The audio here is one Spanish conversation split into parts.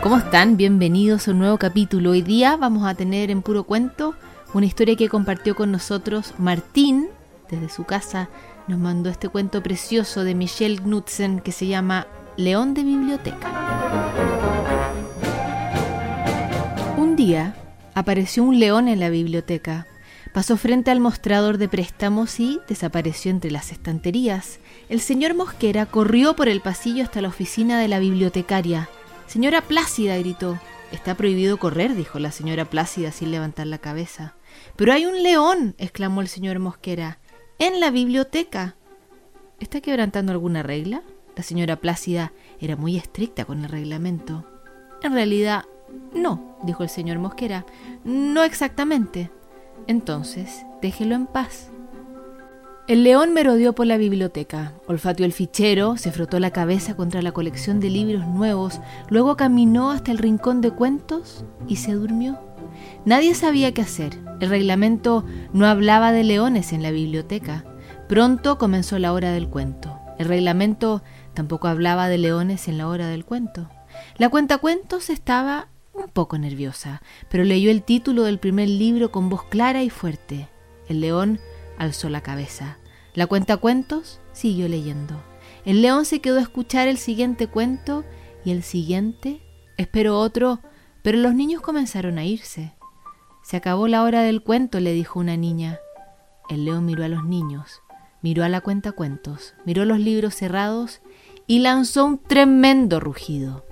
¿Cómo están? Bienvenidos a un nuevo capítulo. Hoy día vamos a tener en puro cuento una historia que compartió con nosotros Martín desde su casa. Nos mandó este cuento precioso de Michelle Knudsen que se llama León de Biblioteca. Un día apareció un león en la biblioteca. Pasó frente al mostrador de préstamos y desapareció entre las estanterías. El señor Mosquera corrió por el pasillo hasta la oficina de la bibliotecaria. Señora Plácida, gritó. Está prohibido correr, dijo la señora Plácida sin levantar la cabeza. Pero hay un león, exclamó el señor Mosquera, en la biblioteca. ¿Está quebrantando alguna regla? La señora Plácida era muy estricta con el reglamento. En realidad, no, dijo el señor Mosquera. No exactamente. Entonces, déjelo en paz. El león merodeó por la biblioteca, olfateó el fichero, se frotó la cabeza contra la colección de libros nuevos, luego caminó hasta el rincón de cuentos y se durmió. Nadie sabía qué hacer. El reglamento no hablaba de leones en la biblioteca. Pronto comenzó la hora del cuento. El reglamento tampoco hablaba de leones en la hora del cuento. La cuentacuentos estaba un poco nerviosa, pero leyó el título del primer libro con voz clara y fuerte. El león alzó la cabeza. La cuenta cuentos siguió leyendo. El león se quedó a escuchar el siguiente cuento y el siguiente. Esperó otro, pero los niños comenzaron a irse. Se acabó la hora del cuento, le dijo una niña. El león miró a los niños, miró a la cuenta cuentos, miró los libros cerrados y lanzó un tremendo rugido.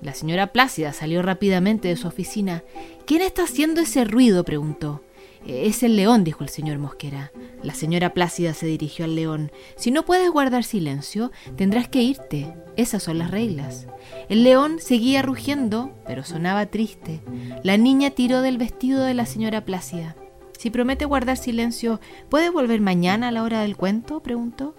La señora Plácida salió rápidamente de su oficina. ¿Quién está haciendo ese ruido? preguntó. Es el león, dijo el señor Mosquera. La señora Plácida se dirigió al león. Si no puedes guardar silencio, tendrás que irte. Esas son las reglas. El león seguía rugiendo, pero sonaba triste. La niña tiró del vestido de la señora Plácida. Si promete guardar silencio, ¿puede volver mañana a la hora del cuento? preguntó.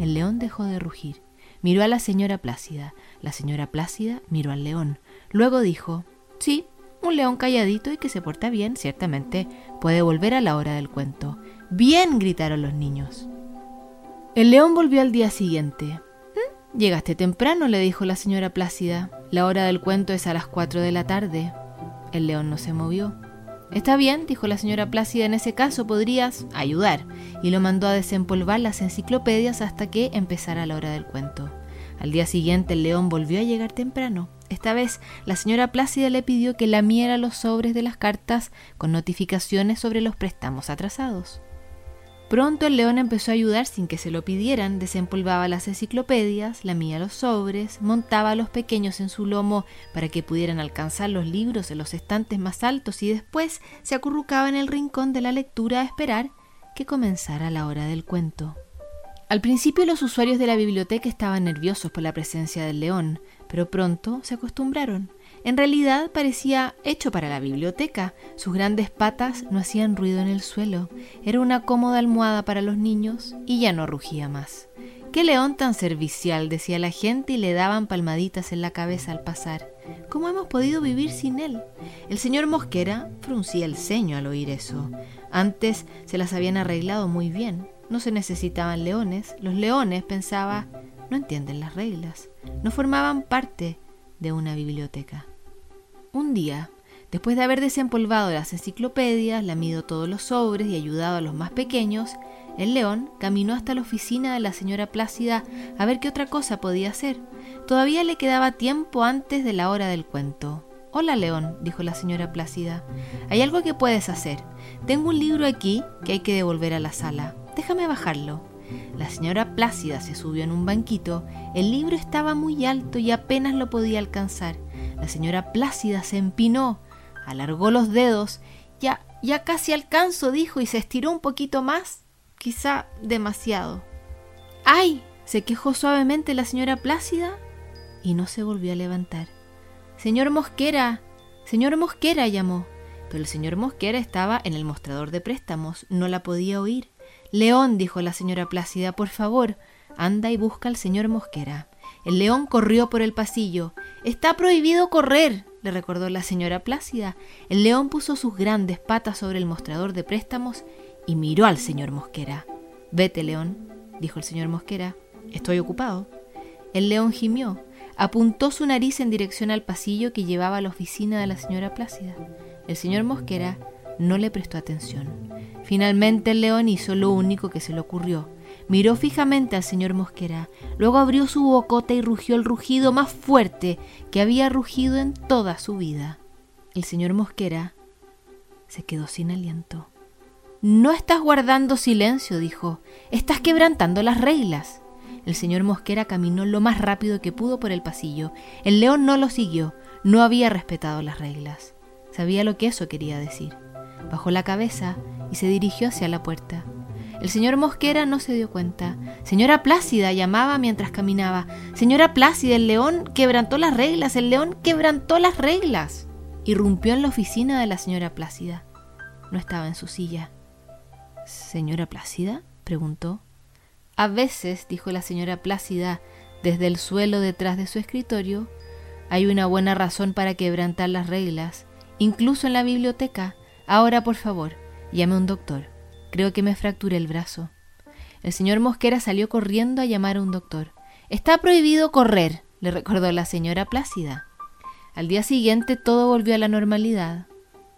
El león dejó de rugir. Miró a la señora Plácida. La señora Plácida miró al león. Luego dijo, Sí, un león calladito y que se porta bien, ciertamente, puede volver a la hora del cuento. Bien, gritaron los niños. El león volvió al día siguiente. ¿Mm? Llegaste temprano, le dijo la señora Plácida. La hora del cuento es a las cuatro de la tarde. El león no se movió. Está bien, dijo la señora Plácida, en ese caso podrías ayudar, y lo mandó a desempolvar las enciclopedias hasta que empezara la hora del cuento. Al día siguiente el león volvió a llegar temprano. Esta vez la señora Plácida le pidió que lamiera los sobres de las cartas con notificaciones sobre los préstamos atrasados. Pronto el león empezó a ayudar sin que se lo pidieran, desempolvaba las enciclopedias, lamía los sobres, montaba a los pequeños en su lomo para que pudieran alcanzar los libros en los estantes más altos y después se acurrucaba en el rincón de la lectura a esperar que comenzara la hora del cuento. Al principio los usuarios de la biblioteca estaban nerviosos por la presencia del león, pero pronto se acostumbraron. En realidad parecía hecho para la biblioteca. Sus grandes patas no hacían ruido en el suelo. Era una cómoda almohada para los niños y ya no rugía más. Qué león tan servicial, decía la gente y le daban palmaditas en la cabeza al pasar. ¿Cómo hemos podido vivir sin él? El señor Mosquera fruncía el ceño al oír eso. Antes se las habían arreglado muy bien. No se necesitaban leones. Los leones, pensaba, no entienden las reglas. No formaban parte de una biblioteca. Un día, después de haber desempolvado las enciclopedias, lamido todos los sobres y ayudado a los más pequeños, el león caminó hasta la oficina de la señora Plácida a ver qué otra cosa podía hacer. Todavía le quedaba tiempo antes de la hora del cuento. Hola, León, dijo la señora Plácida. Hay algo que puedes hacer. Tengo un libro aquí que hay que devolver a la sala. Déjame bajarlo. La señora Plácida se subió en un banquito. El libro estaba muy alto y apenas lo podía alcanzar. La señora Plácida se empinó, alargó los dedos. Ya, ya casi alcanzo, dijo, y se estiró un poquito más. Quizá demasiado. ¡Ay! se quejó suavemente la señora Plácida y no se volvió a levantar. Señor Mosquera, señor Mosquera, llamó. Pero el señor Mosquera estaba en el mostrador de préstamos, no la podía oír. León, dijo la señora Plácida, por favor, anda y busca al señor Mosquera. El león corrió por el pasillo. Está prohibido correr, le recordó la señora Plácida. El león puso sus grandes patas sobre el mostrador de préstamos y miró al señor Mosquera. Vete, león, dijo el señor Mosquera. Estoy ocupado. El león gimió. apuntó su nariz en dirección al pasillo que llevaba a la oficina de la señora Plácida. El señor Mosquera no le prestó atención. Finalmente el león hizo lo único que se le ocurrió. Miró fijamente al señor Mosquera, luego abrió su bocota y rugió el rugido más fuerte que había rugido en toda su vida. El señor Mosquera se quedó sin aliento. No estás guardando silencio, dijo. Estás quebrantando las reglas. El señor Mosquera caminó lo más rápido que pudo por el pasillo. El león no lo siguió. No había respetado las reglas. Sabía lo que eso quería decir. Bajó la cabeza y se dirigió hacia la puerta. El señor Mosquera no se dio cuenta. Señora Plácida llamaba mientras caminaba. Señora Plácida, el león quebrantó las reglas. El león quebrantó las reglas. Irrumpió en la oficina de la señora Plácida. No estaba en su silla. ¿Señora Plácida? preguntó. A veces, dijo la señora Plácida, desde el suelo detrás de su escritorio, hay una buena razón para quebrantar las reglas, incluso en la biblioteca. Ahora, por favor, llame a un doctor. Creo que me fracturé el brazo. El señor Mosquera salió corriendo a llamar a un doctor. Está prohibido correr, le recordó la señora Plácida. Al día siguiente todo volvió a la normalidad,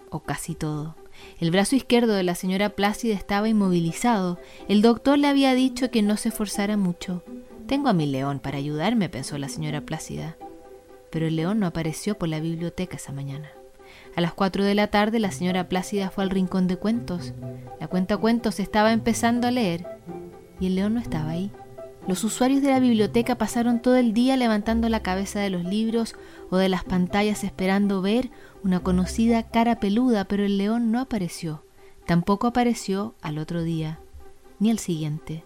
o casi todo. El brazo izquierdo de la señora Plácida estaba inmovilizado. El doctor le había dicho que no se esforzara mucho. Tengo a mi león para ayudarme, pensó la señora Plácida. Pero el león no apareció por la biblioteca esa mañana. A las cuatro de la tarde la señora Plácida fue al rincón de cuentos. La cuenta cuentos estaba empezando a leer y el león no estaba ahí. Los usuarios de la biblioteca pasaron todo el día levantando la cabeza de los libros o de las pantallas esperando ver una conocida cara peluda, pero el león no apareció. Tampoco apareció al otro día, ni al siguiente.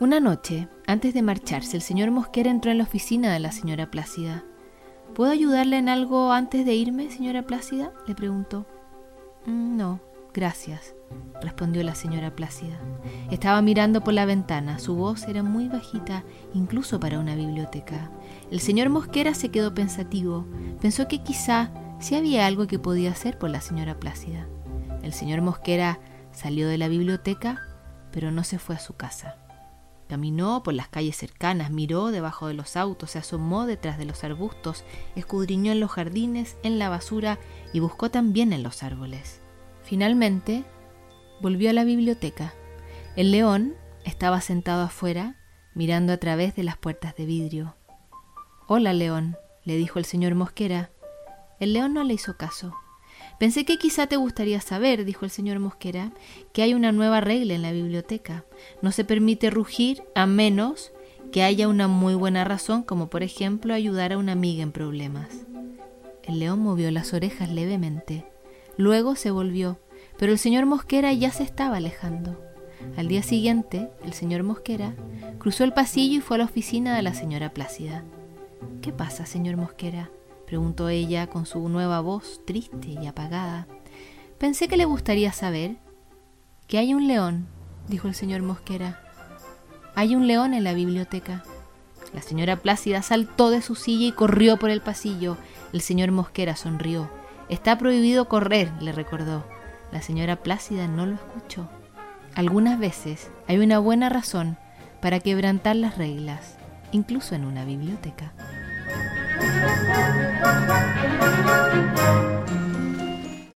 Una noche, antes de marcharse, el señor Mosquera entró en la oficina de la señora Plácida. ¿Puedo ayudarle en algo antes de irme, señora Plácida? le preguntó. Mm, no, gracias, respondió la señora Plácida. Estaba mirando por la ventana. Su voz era muy bajita, incluso para una biblioteca. El señor Mosquera se quedó pensativo. Pensó que quizá si había algo que podía hacer por la señora Plácida. El señor Mosquera salió de la biblioteca, pero no se fue a su casa. Caminó por las calles cercanas, miró debajo de los autos, se asomó detrás de los arbustos, escudriñó en los jardines, en la basura y buscó también en los árboles. Finalmente, volvió a la biblioteca. El león estaba sentado afuera, mirando a través de las puertas de vidrio. Hola, león, le dijo el señor Mosquera. El león no le hizo caso. Pensé que quizá te gustaría saber, dijo el señor Mosquera, que hay una nueva regla en la biblioteca. No se permite rugir a menos que haya una muy buena razón, como por ejemplo ayudar a una amiga en problemas. El león movió las orejas levemente. Luego se volvió, pero el señor Mosquera ya se estaba alejando. Al día siguiente, el señor Mosquera cruzó el pasillo y fue a la oficina de la señora Plácida. ¿Qué pasa, señor Mosquera? Preguntó ella con su nueva voz triste y apagada. Pensé que le gustaría saber que hay un león, dijo el señor Mosquera. Hay un león en la biblioteca. La señora Plácida saltó de su silla y corrió por el pasillo. El señor Mosquera sonrió. Está prohibido correr, le recordó. La señora Plácida no lo escuchó. Algunas veces hay una buena razón para quebrantar las reglas, incluso en una biblioteca. Thank you.